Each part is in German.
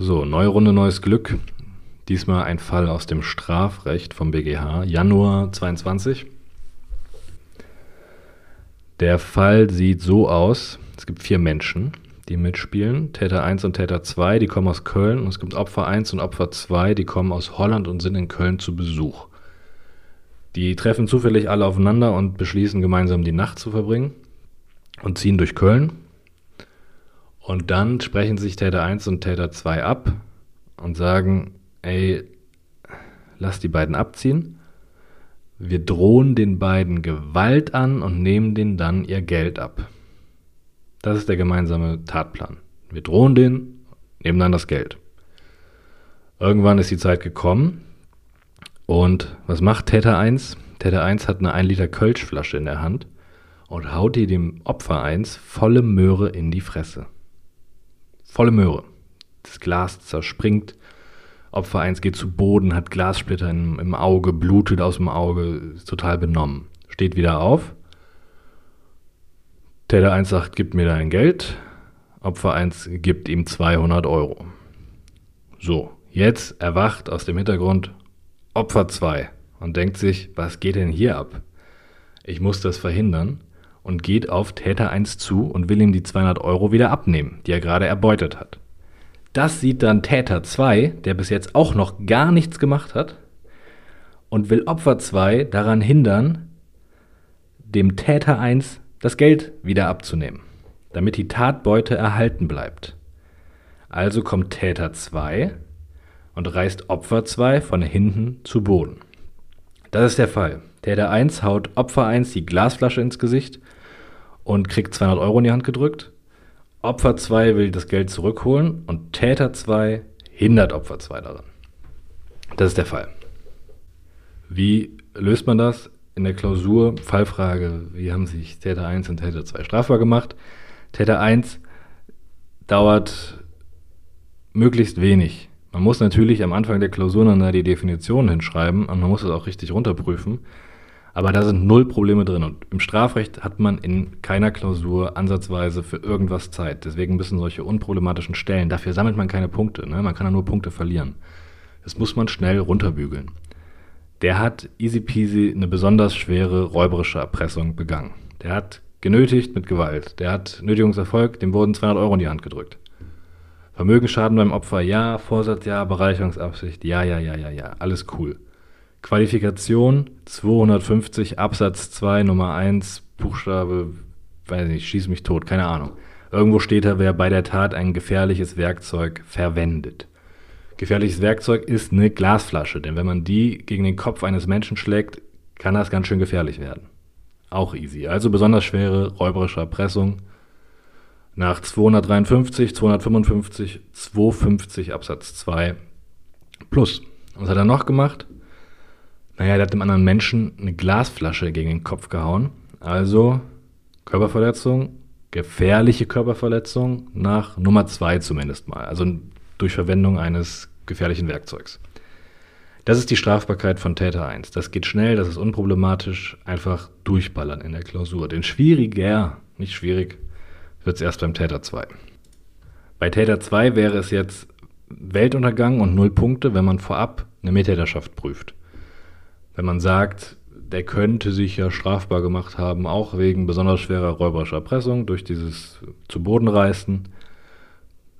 So, neue Runde, neues Glück. Diesmal ein Fall aus dem Strafrecht vom BGH, Januar 22. Der Fall sieht so aus: Es gibt vier Menschen, die mitspielen. Täter 1 und Täter 2, die kommen aus Köln. Und es gibt Opfer 1 und Opfer 2, die kommen aus Holland und sind in Köln zu Besuch. Die treffen zufällig alle aufeinander und beschließen gemeinsam die Nacht zu verbringen und ziehen durch Köln. Und dann sprechen sich Täter 1 und Täter 2 ab und sagen, ey, lass die beiden abziehen. Wir drohen den beiden Gewalt an und nehmen denen dann ihr Geld ab. Das ist der gemeinsame Tatplan. Wir drohen denen, nehmen dann das Geld. Irgendwann ist die Zeit gekommen und was macht Täter 1? Täter 1 hat eine 1 Liter Kölschflasche in der Hand und haut die dem Opfer 1 volle Möhre in die Fresse. Volle Möhre. Das Glas zerspringt. Opfer 1 geht zu Boden, hat Glassplitter im, im Auge, blutet aus dem Auge, ist total benommen. Steht wieder auf. Täter 1 sagt, gib mir dein Geld. Opfer 1 gibt ihm 200 Euro. So, jetzt erwacht aus dem Hintergrund Opfer 2 und denkt sich, was geht denn hier ab? Ich muss das verhindern und geht auf Täter 1 zu und will ihm die 200 Euro wieder abnehmen, die er gerade erbeutet hat. Das sieht dann Täter 2, der bis jetzt auch noch gar nichts gemacht hat, und will Opfer 2 daran hindern, dem Täter 1 das Geld wieder abzunehmen, damit die Tatbeute erhalten bleibt. Also kommt Täter 2 und reißt Opfer 2 von hinten zu Boden. Das ist der Fall. Täter 1 haut Opfer 1 die Glasflasche ins Gesicht und kriegt 200 Euro in die Hand gedrückt. Opfer 2 will das Geld zurückholen und Täter 2 hindert Opfer 2 daran. Das ist der Fall. Wie löst man das? In der Klausur, Fallfrage, wie haben sich Täter 1 und Täter 2 strafbar gemacht? Täter 1 dauert möglichst wenig. Man muss natürlich am Anfang der Klausur dann die Definition hinschreiben und man muss es auch richtig runterprüfen. Aber da sind null Probleme drin. Und im Strafrecht hat man in keiner Klausur ansatzweise für irgendwas Zeit. Deswegen müssen solche unproblematischen Stellen, dafür sammelt man keine Punkte. Ne? Man kann ja nur Punkte verlieren. Das muss man schnell runterbügeln. Der hat easy peasy eine besonders schwere räuberische Erpressung begangen. Der hat genötigt mit Gewalt. Der hat Nötigungserfolg, dem wurden 200 Euro in die Hand gedrückt. Vermögensschaden beim Opfer, ja. Vorsatz, ja. Bereicherungsabsicht, ja, ja, ja, ja, ja. Alles cool. Qualifikation 250 Absatz 2 Nummer 1 Buchstabe, weiß nicht, schieß mich tot, keine Ahnung. Irgendwo steht da, wer bei der Tat ein gefährliches Werkzeug verwendet. Gefährliches Werkzeug ist eine Glasflasche, denn wenn man die gegen den Kopf eines Menschen schlägt, kann das ganz schön gefährlich werden. Auch easy. Also besonders schwere räuberische Erpressung nach 253, 255, 250 Absatz 2 plus. Was hat er noch gemacht? Naja, der hat dem anderen Menschen eine Glasflasche gegen den Kopf gehauen. Also Körperverletzung, gefährliche Körperverletzung nach Nummer 2 zumindest mal. Also durch Verwendung eines gefährlichen Werkzeugs. Das ist die Strafbarkeit von Täter 1. Das geht schnell, das ist unproblematisch. Einfach durchballern in der Klausur. Denn schwieriger, nicht schwierig, wird es erst beim Täter 2. Bei Täter 2 wäre es jetzt Weltuntergang und null Punkte, wenn man vorab eine Mittäterschaft prüft. Wenn man sagt, der könnte sich ja strafbar gemacht haben, auch wegen besonders schwerer räuberischer Erpressung durch dieses zu Boden reißen.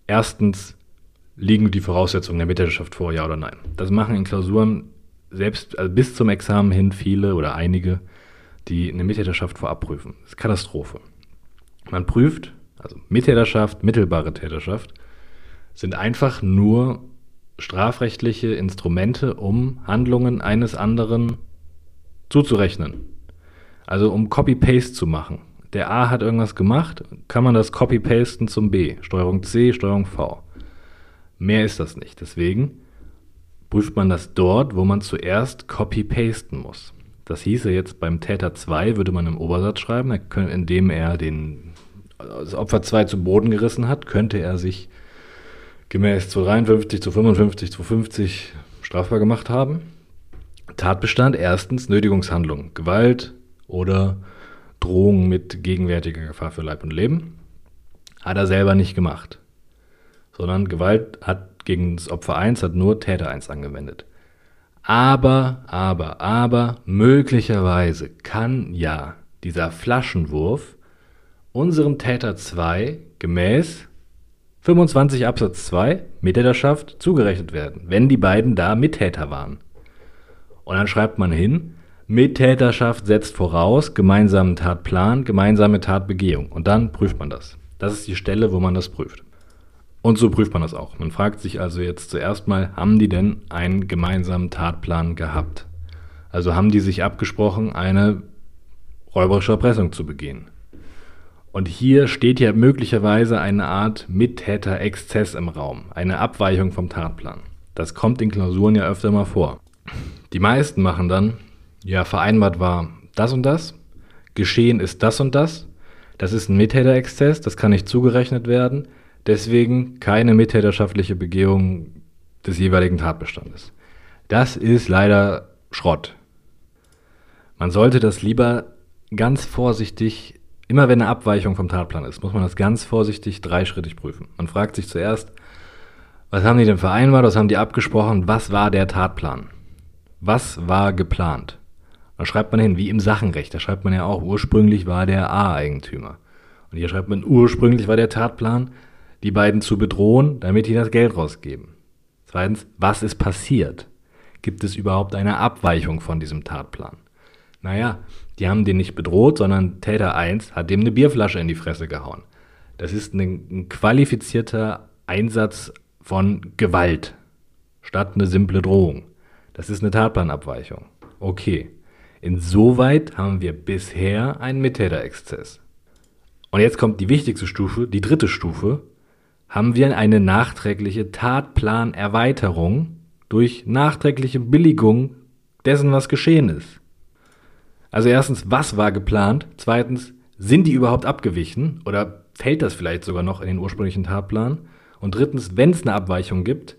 Erstens liegen die Voraussetzungen der Mittäterschaft vor, ja oder nein. Das machen in Klausuren selbst also bis zum Examen hin viele oder einige, die eine Mittäterschaft vorab prüfen. Das ist Katastrophe. Man prüft, also Mittäterschaft, mittelbare Täterschaft, sind einfach nur strafrechtliche Instrumente, um Handlungen eines anderen zuzurechnen. Also um Copy-Paste zu machen. Der A hat irgendwas gemacht, kann man das Copy-Pasten zum B. Steuerung C, Steuerung V. Mehr ist das nicht. Deswegen prüft man das dort, wo man zuerst Copy-Pasten muss. Das hieße jetzt beim Täter 2 würde man im Obersatz schreiben, indem er den das Opfer 2 zu Boden gerissen hat, könnte er sich gemäß 253, 255, 250 strafbar gemacht haben. Tatbestand erstens Nötigungshandlung, Gewalt oder Drohung mit gegenwärtiger Gefahr für Leib und Leben. Hat er selber nicht gemacht, sondern Gewalt hat gegen das Opfer 1 hat nur Täter 1 angewendet. Aber, aber, aber, möglicherweise kann ja dieser Flaschenwurf unserem Täter 2 gemäß 25 Absatz 2 Mittäterschaft zugerechnet werden, wenn die beiden da Mittäter waren. Und dann schreibt man hin, Mittäterschaft setzt voraus gemeinsamen Tatplan, gemeinsame Tatbegehung. Und dann prüft man das. Das ist die Stelle, wo man das prüft. Und so prüft man das auch. Man fragt sich also jetzt zuerst mal, haben die denn einen gemeinsamen Tatplan gehabt? Also haben die sich abgesprochen, eine räuberische Erpressung zu begehen? Und hier steht ja möglicherweise eine Art Mittäter-Exzess im Raum, eine Abweichung vom Tatplan. Das kommt in Klausuren ja öfter mal vor. Die meisten machen dann, ja, vereinbart war das und das, geschehen ist das und das, das ist ein Mittäter-Exzess, das kann nicht zugerechnet werden, deswegen keine mittäterschaftliche Begehung des jeweiligen Tatbestandes. Das ist leider Schrott. Man sollte das lieber ganz vorsichtig Immer wenn eine Abweichung vom Tatplan ist, muss man das ganz vorsichtig dreischrittig prüfen. Man fragt sich zuerst, was haben die denn vereinbart, was haben die abgesprochen, was war der Tatplan? Was war geplant? Dann schreibt man hin, wie im Sachenrecht, da schreibt man ja auch, ursprünglich war der A-Eigentümer. Und hier schreibt man, ursprünglich war der Tatplan, die beiden zu bedrohen, damit die das Geld rausgeben. Zweitens, was ist passiert? Gibt es überhaupt eine Abweichung von diesem Tatplan? Naja, die haben den nicht bedroht, sondern Täter 1 hat dem eine Bierflasche in die Fresse gehauen. Das ist ein, ein qualifizierter Einsatz von Gewalt statt eine simple Drohung. Das ist eine Tatplanabweichung. Okay. Insoweit haben wir bisher einen Mittäterexzess. Und jetzt kommt die wichtigste Stufe, die dritte Stufe. Haben wir eine nachträgliche Tatplanerweiterung durch nachträgliche Billigung dessen, was geschehen ist. Also erstens, was war geplant? Zweitens, sind die überhaupt abgewichen oder fällt das vielleicht sogar noch in den ursprünglichen Tatplan? Und drittens, wenn es eine Abweichung gibt,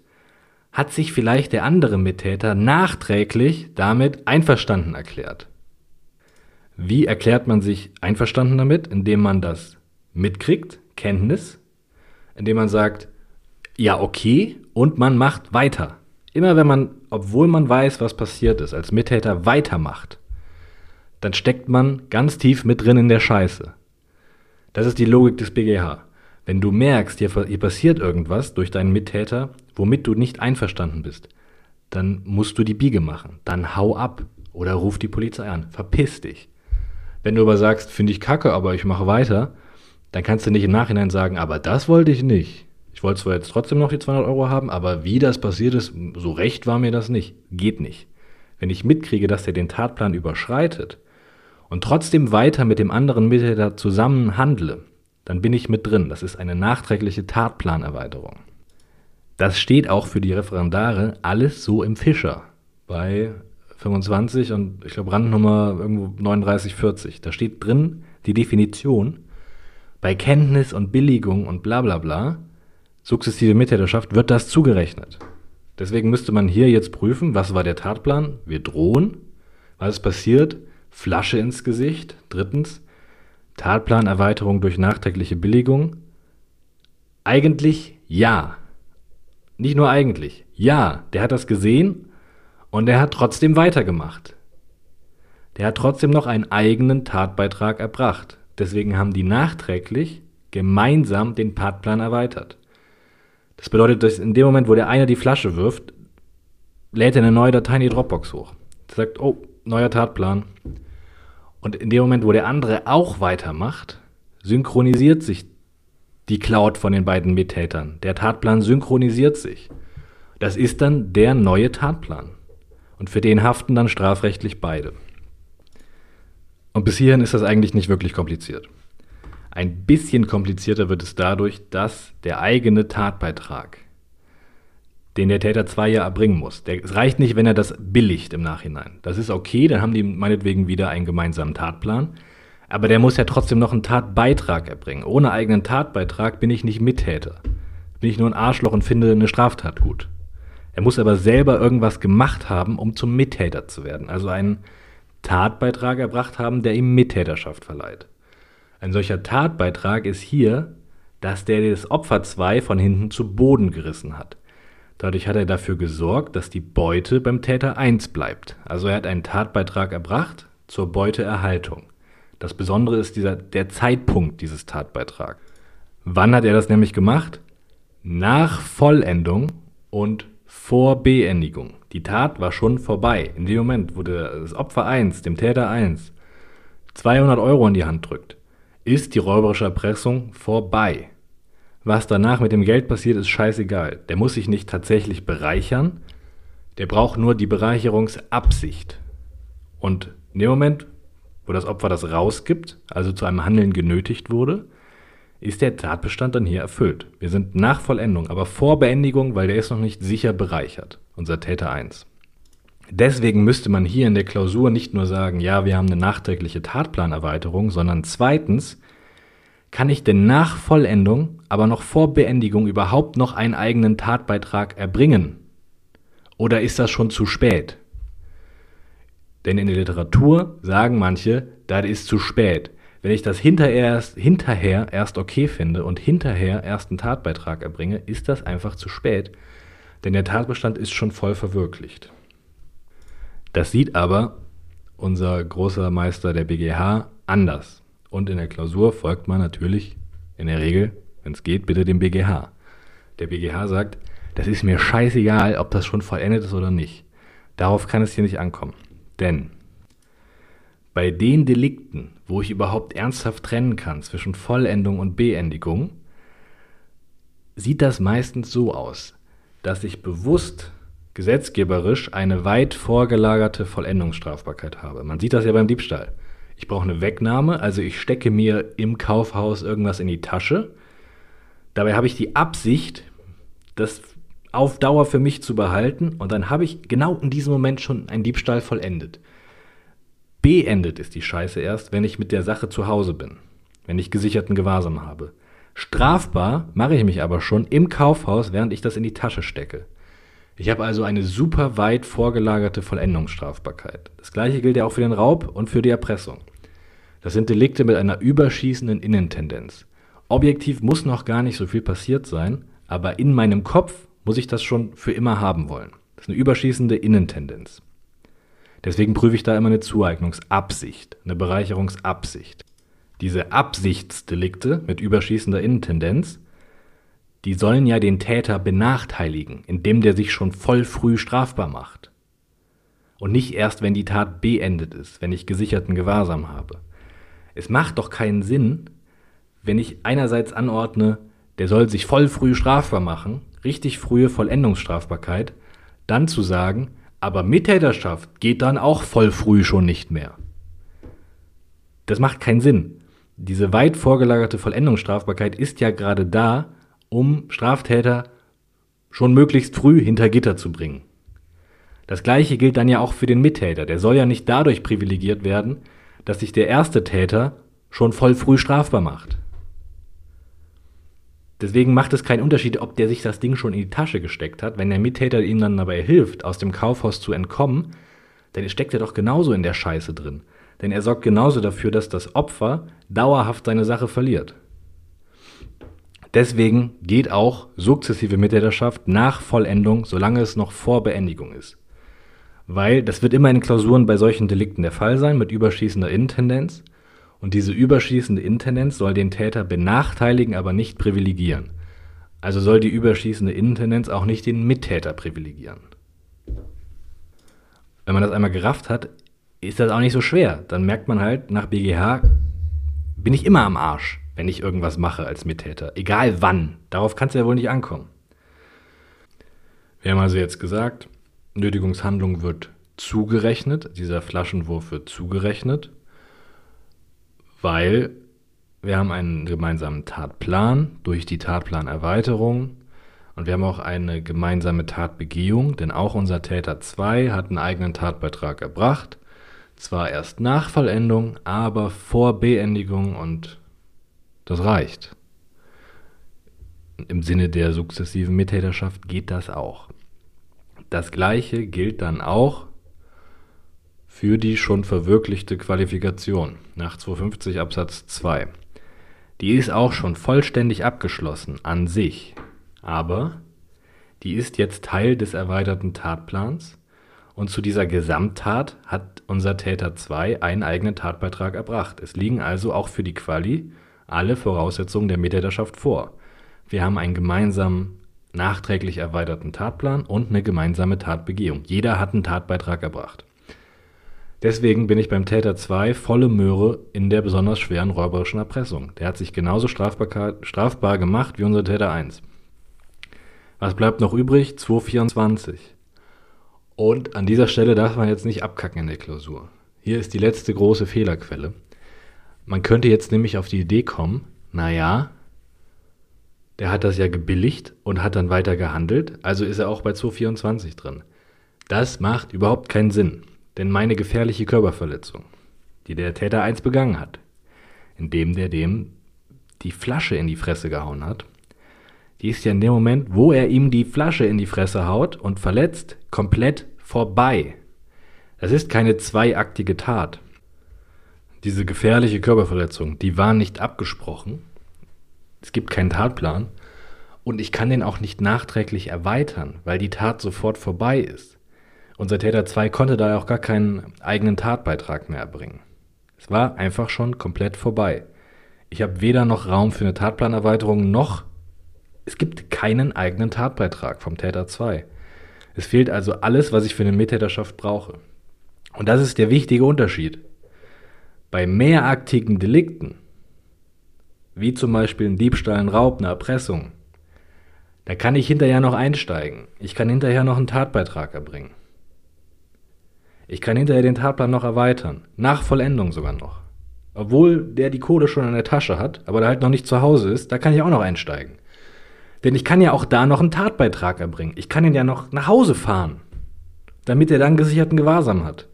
hat sich vielleicht der andere Mittäter nachträglich damit einverstanden erklärt. Wie erklärt man sich einverstanden damit? Indem man das mitkriegt, Kenntnis, indem man sagt, ja, okay, und man macht weiter. Immer wenn man, obwohl man weiß, was passiert ist, als Mittäter weitermacht, dann steckt man ganz tief mit drin in der Scheiße. Das ist die Logik des BGH. Wenn du merkst, hier, hier passiert irgendwas durch deinen Mittäter, womit du nicht einverstanden bist, dann musst du die Biege machen. Dann hau ab oder ruf die Polizei an. Verpiss dich. Wenn du aber sagst, finde ich kacke, aber ich mache weiter, dann kannst du nicht im Nachhinein sagen, aber das wollte ich nicht. Ich wollte zwar jetzt trotzdem noch die 200 Euro haben, aber wie das passiert ist, so recht war mir das nicht. Geht nicht. Wenn ich mitkriege, dass er den Tatplan überschreitet, und trotzdem weiter mit dem anderen Mittäter zusammen handle, dann bin ich mit drin. Das ist eine nachträgliche Tatplanerweiterung. Das steht auch für die Referendare alles so im Fischer bei 25 und ich glaube Randnummer irgendwo 3940. Da steht drin die Definition bei Kenntnis und Billigung und bla bla bla, sukzessive Mittäterschaft, wird das zugerechnet. Deswegen müsste man hier jetzt prüfen, was war der Tatplan? Wir drohen. Was ist passiert? Flasche ins Gesicht. Drittens, Tatplanerweiterung durch nachträgliche Billigung. Eigentlich ja. Nicht nur eigentlich. Ja, der hat das gesehen und der hat trotzdem weitergemacht. Der hat trotzdem noch einen eigenen Tatbeitrag erbracht. Deswegen haben die nachträglich gemeinsam den Tatplan erweitert. Das bedeutet, dass in dem Moment, wo der eine die Flasche wirft, lädt er eine neue Datei in die Dropbox hoch. Sagt, oh, neuer Tatplan. Und in dem Moment, wo der andere auch weitermacht, synchronisiert sich die Cloud von den beiden Mittätern. Der Tatplan synchronisiert sich. Das ist dann der neue Tatplan. Und für den haften dann strafrechtlich beide. Und bis hierhin ist das eigentlich nicht wirklich kompliziert. Ein bisschen komplizierter wird es dadurch, dass der eigene Tatbeitrag den der Täter zwei Jahre erbringen muss. Der, es reicht nicht, wenn er das billigt im Nachhinein. Das ist okay, dann haben die meinetwegen wieder einen gemeinsamen Tatplan. Aber der muss ja trotzdem noch einen Tatbeitrag erbringen. Ohne eigenen Tatbeitrag bin ich nicht Mittäter. Bin ich nur ein Arschloch und finde eine Straftat gut. Er muss aber selber irgendwas gemacht haben, um zum Mittäter zu werden. Also einen Tatbeitrag erbracht haben, der ihm Mittäterschaft verleiht. Ein solcher Tatbeitrag ist hier, dass der das Opfer zwei von hinten zu Boden gerissen hat. Dadurch hat er dafür gesorgt, dass die Beute beim Täter 1 bleibt. Also er hat einen Tatbeitrag erbracht zur Beuteerhaltung. Das Besondere ist dieser, der Zeitpunkt dieses Tatbeitrags. Wann hat er das nämlich gemacht? Nach Vollendung und vor Beendigung. Die Tat war schon vorbei. In dem Moment, wo das Opfer 1 dem Täter 1 200 Euro in die Hand drückt, ist die räuberische Erpressung vorbei. Was danach mit dem Geld passiert, ist scheißegal. Der muss sich nicht tatsächlich bereichern, der braucht nur die Bereicherungsabsicht. Und in dem Moment, wo das Opfer das rausgibt, also zu einem Handeln genötigt wurde, ist der Tatbestand dann hier erfüllt. Wir sind nach Vollendung, aber vor Beendigung, weil der ist noch nicht sicher bereichert, unser Täter 1. Deswegen müsste man hier in der Klausur nicht nur sagen, ja, wir haben eine nachträgliche Tatplanerweiterung, sondern zweitens, kann ich denn nach Vollendung, aber noch vor Beendigung überhaupt noch einen eigenen Tatbeitrag erbringen? Oder ist das schon zu spät? Denn in der Literatur sagen manche, das ist zu spät. Wenn ich das hinterher erst, hinterher erst okay finde und hinterher erst einen Tatbeitrag erbringe, ist das einfach zu spät, denn der Tatbestand ist schon voll verwirklicht. Das sieht aber unser großer Meister der BGH anders. Und in der Klausur folgt man natürlich in der Regel, wenn es geht, bitte dem BGH. Der BGH sagt, das ist mir scheißegal, ob das schon vollendet ist oder nicht. Darauf kann es hier nicht ankommen. Denn bei den Delikten, wo ich überhaupt ernsthaft trennen kann zwischen Vollendung und Beendigung, sieht das meistens so aus, dass ich bewusst gesetzgeberisch eine weit vorgelagerte Vollendungsstrafbarkeit habe. Man sieht das ja beim Diebstahl. Ich brauche eine Wegnahme, also ich stecke mir im Kaufhaus irgendwas in die Tasche. Dabei habe ich die Absicht, das auf Dauer für mich zu behalten und dann habe ich genau in diesem Moment schon einen Diebstahl vollendet. Beendet ist die Scheiße erst, wenn ich mit der Sache zu Hause bin, wenn ich gesicherten Gewahrsam habe. Strafbar mache ich mich aber schon im Kaufhaus, während ich das in die Tasche stecke. Ich habe also eine super weit vorgelagerte Vollendungsstrafbarkeit. Das gleiche gilt ja auch für den Raub und für die Erpressung. Das sind Delikte mit einer überschießenden Innentendenz. Objektiv muss noch gar nicht so viel passiert sein, aber in meinem Kopf muss ich das schon für immer haben wollen. Das ist eine überschießende Innentendenz. Deswegen prüfe ich da immer eine Zueignungsabsicht, eine Bereicherungsabsicht. Diese Absichtsdelikte mit überschießender Innentendenz, die sollen ja den Täter benachteiligen, indem der sich schon voll früh strafbar macht. Und nicht erst, wenn die Tat beendet ist, wenn ich gesicherten Gewahrsam habe. Es macht doch keinen Sinn, wenn ich einerseits anordne, der soll sich voll früh strafbar machen, richtig frühe Vollendungsstrafbarkeit, dann zu sagen, aber Mittäterschaft geht dann auch voll früh schon nicht mehr. Das macht keinen Sinn. Diese weit vorgelagerte Vollendungsstrafbarkeit ist ja gerade da, um Straftäter schon möglichst früh hinter Gitter zu bringen. Das gleiche gilt dann ja auch für den Mittäter. Der soll ja nicht dadurch privilegiert werden, dass sich der erste Täter schon voll früh strafbar macht. Deswegen macht es keinen Unterschied, ob der sich das Ding schon in die Tasche gesteckt hat. Wenn der Mittäter ihm dann dabei hilft, aus dem Kaufhaus zu entkommen, dann steckt er doch genauso in der Scheiße drin. Denn er sorgt genauso dafür, dass das Opfer dauerhaft seine Sache verliert. Deswegen geht auch sukzessive Mittäterschaft nach Vollendung, solange es noch vor Beendigung ist. Weil das wird immer in Klausuren bei solchen Delikten der Fall sein, mit überschießender Intendenz. Und diese überschießende Intendenz soll den Täter benachteiligen, aber nicht privilegieren. Also soll die überschießende Intendenz auch nicht den Mittäter privilegieren. Wenn man das einmal gerafft hat, ist das auch nicht so schwer. Dann merkt man halt, nach BGH bin ich immer am Arsch, wenn ich irgendwas mache als Mittäter. Egal wann. Darauf kann es ja wohl nicht ankommen. Wir haben also jetzt gesagt, Nötigungshandlung wird zugerechnet, dieser Flaschenwurf wird zugerechnet weil wir haben einen gemeinsamen Tatplan durch die Tatplanerweiterung und wir haben auch eine gemeinsame Tatbegehung, denn auch unser Täter 2 hat einen eigenen Tatbeitrag erbracht. Zwar erst nach Vollendung, aber vor Beendigung und das reicht. Im Sinne der sukzessiven Mittäterschaft geht das auch. Das gleiche gilt dann auch für die schon verwirklichte Qualifikation nach 250 Absatz 2. Die ist auch schon vollständig abgeschlossen an sich, aber die ist jetzt Teil des erweiterten Tatplans und zu dieser Gesamttat hat unser Täter 2 einen eigenen Tatbeitrag erbracht. Es liegen also auch für die Quali alle Voraussetzungen der Mittäterschaft vor. Wir haben einen gemeinsamen nachträglich erweiterten Tatplan und eine gemeinsame Tatbegehung. Jeder hat einen Tatbeitrag erbracht. Deswegen bin ich beim Täter 2 volle Möhre in der besonders schweren räuberischen Erpressung. Der hat sich genauso strafbar, strafbar gemacht wie unser Täter 1. Was bleibt noch übrig? 224. Und an dieser Stelle darf man jetzt nicht abkacken in der Klausur. Hier ist die letzte große Fehlerquelle. Man könnte jetzt nämlich auf die Idee kommen, naja, der hat das ja gebilligt und hat dann weiter gehandelt, also ist er auch bei 224 drin. Das macht überhaupt keinen Sinn. Denn meine gefährliche Körperverletzung, die der Täter 1 begangen hat, indem der dem die Flasche in die Fresse gehauen hat, die ist ja in dem Moment, wo er ihm die Flasche in die Fresse haut und verletzt, komplett vorbei. Das ist keine zweiaktige Tat. Diese gefährliche Körperverletzung, die war nicht abgesprochen. Es gibt keinen Tatplan. Und ich kann den auch nicht nachträglich erweitern, weil die Tat sofort vorbei ist. Unser Täter 2 konnte da auch gar keinen eigenen Tatbeitrag mehr erbringen. Es war einfach schon komplett vorbei. Ich habe weder noch Raum für eine Tatplanerweiterung noch es gibt keinen eigenen Tatbeitrag vom Täter 2. Es fehlt also alles, was ich für eine Mittäterschaft brauche. Und das ist der wichtige Unterschied. Bei mehraktigen Delikten, wie zum Beispiel ein Diebstahl, ein Raub, eine Erpressung, da kann ich hinterher noch einsteigen. Ich kann hinterher noch einen Tatbeitrag erbringen. Ich kann hinterher den Tatplan noch erweitern. Nach Vollendung sogar noch. Obwohl der die Kohle schon in der Tasche hat, aber der halt noch nicht zu Hause ist, da kann ich auch noch einsteigen. Denn ich kann ja auch da noch einen Tatbeitrag erbringen. Ich kann ihn ja noch nach Hause fahren, damit er dann gesicherten Gewahrsam hat.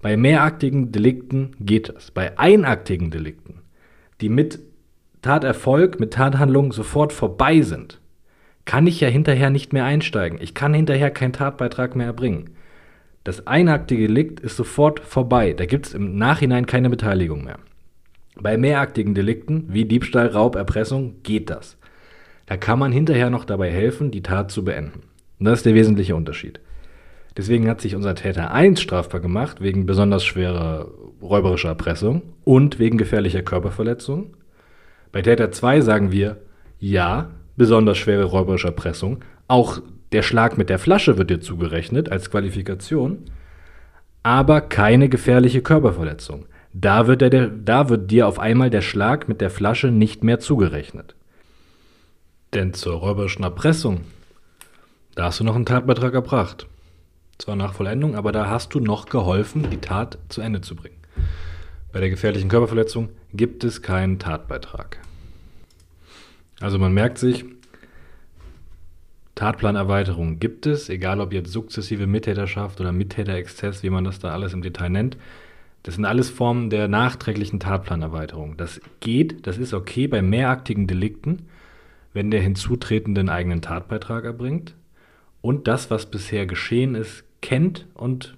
Bei mehraktigen Delikten geht das. Bei einaktigen Delikten, die mit Taterfolg, mit Tathandlung sofort vorbei sind, kann ich ja hinterher nicht mehr einsteigen. Ich kann hinterher keinen Tatbeitrag mehr erbringen. Das einaktige Delikt ist sofort vorbei. Da gibt es im Nachhinein keine Beteiligung mehr. Bei mehraktigen Delikten wie Diebstahl, Raub, Erpressung geht das. Da kann man hinterher noch dabei helfen, die Tat zu beenden. Und das ist der wesentliche Unterschied. Deswegen hat sich unser Täter 1 strafbar gemacht wegen besonders schwerer räuberischer Erpressung und wegen gefährlicher Körperverletzung. Bei Täter 2 sagen wir, ja, besonders schwere räuberische Erpressung, auch der Schlag mit der Flasche wird dir zugerechnet als Qualifikation, aber keine gefährliche Körperverletzung. Da wird, der, da wird dir auf einmal der Schlag mit der Flasche nicht mehr zugerechnet. Denn zur räuberischen Erpressung, da hast du noch einen Tatbeitrag erbracht. Zwar nach Vollendung, aber da hast du noch geholfen, die Tat zu Ende zu bringen. Bei der gefährlichen Körperverletzung gibt es keinen Tatbeitrag. Also man merkt sich, Tatplanerweiterung gibt es, egal ob jetzt sukzessive Mittäterschaft oder Mittäterexzess, wie man das da alles im Detail nennt. Das sind alles Formen der nachträglichen Tatplanerweiterung. Das geht, das ist okay bei mehraktigen Delikten, wenn der Hinzutretende einen eigenen Tatbeitrag erbringt und das, was bisher geschehen ist, kennt und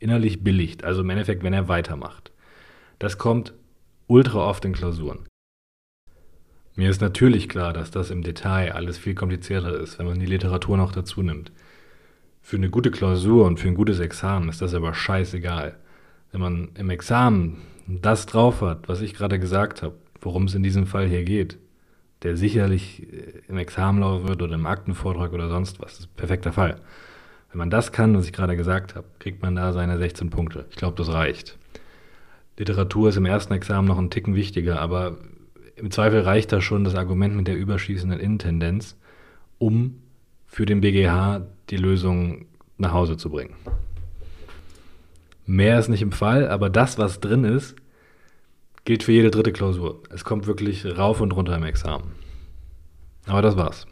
innerlich billigt. Also im Endeffekt, wenn er weitermacht. Das kommt ultra oft in Klausuren. Mir ist natürlich klar, dass das im Detail alles viel komplizierter ist, wenn man die Literatur noch dazu nimmt. Für eine gute Klausur und für ein gutes Examen ist das aber scheißegal. Wenn man im Examen das drauf hat, was ich gerade gesagt habe, worum es in diesem Fall hier geht, der sicherlich im Examen laufen wird oder im Aktenvortrag oder sonst was, das ist ein perfekter Fall. Wenn man das kann, was ich gerade gesagt habe, kriegt man da seine 16 Punkte. Ich glaube, das reicht. Literatur ist im ersten Examen noch ein Ticken wichtiger, aber im Zweifel reicht da schon das Argument mit der überschießenden Intendenz, um für den BGH die Lösung nach Hause zu bringen. Mehr ist nicht im Fall, aber das, was drin ist, gilt für jede dritte Klausur. Es kommt wirklich rauf und runter im Examen. Aber das war's.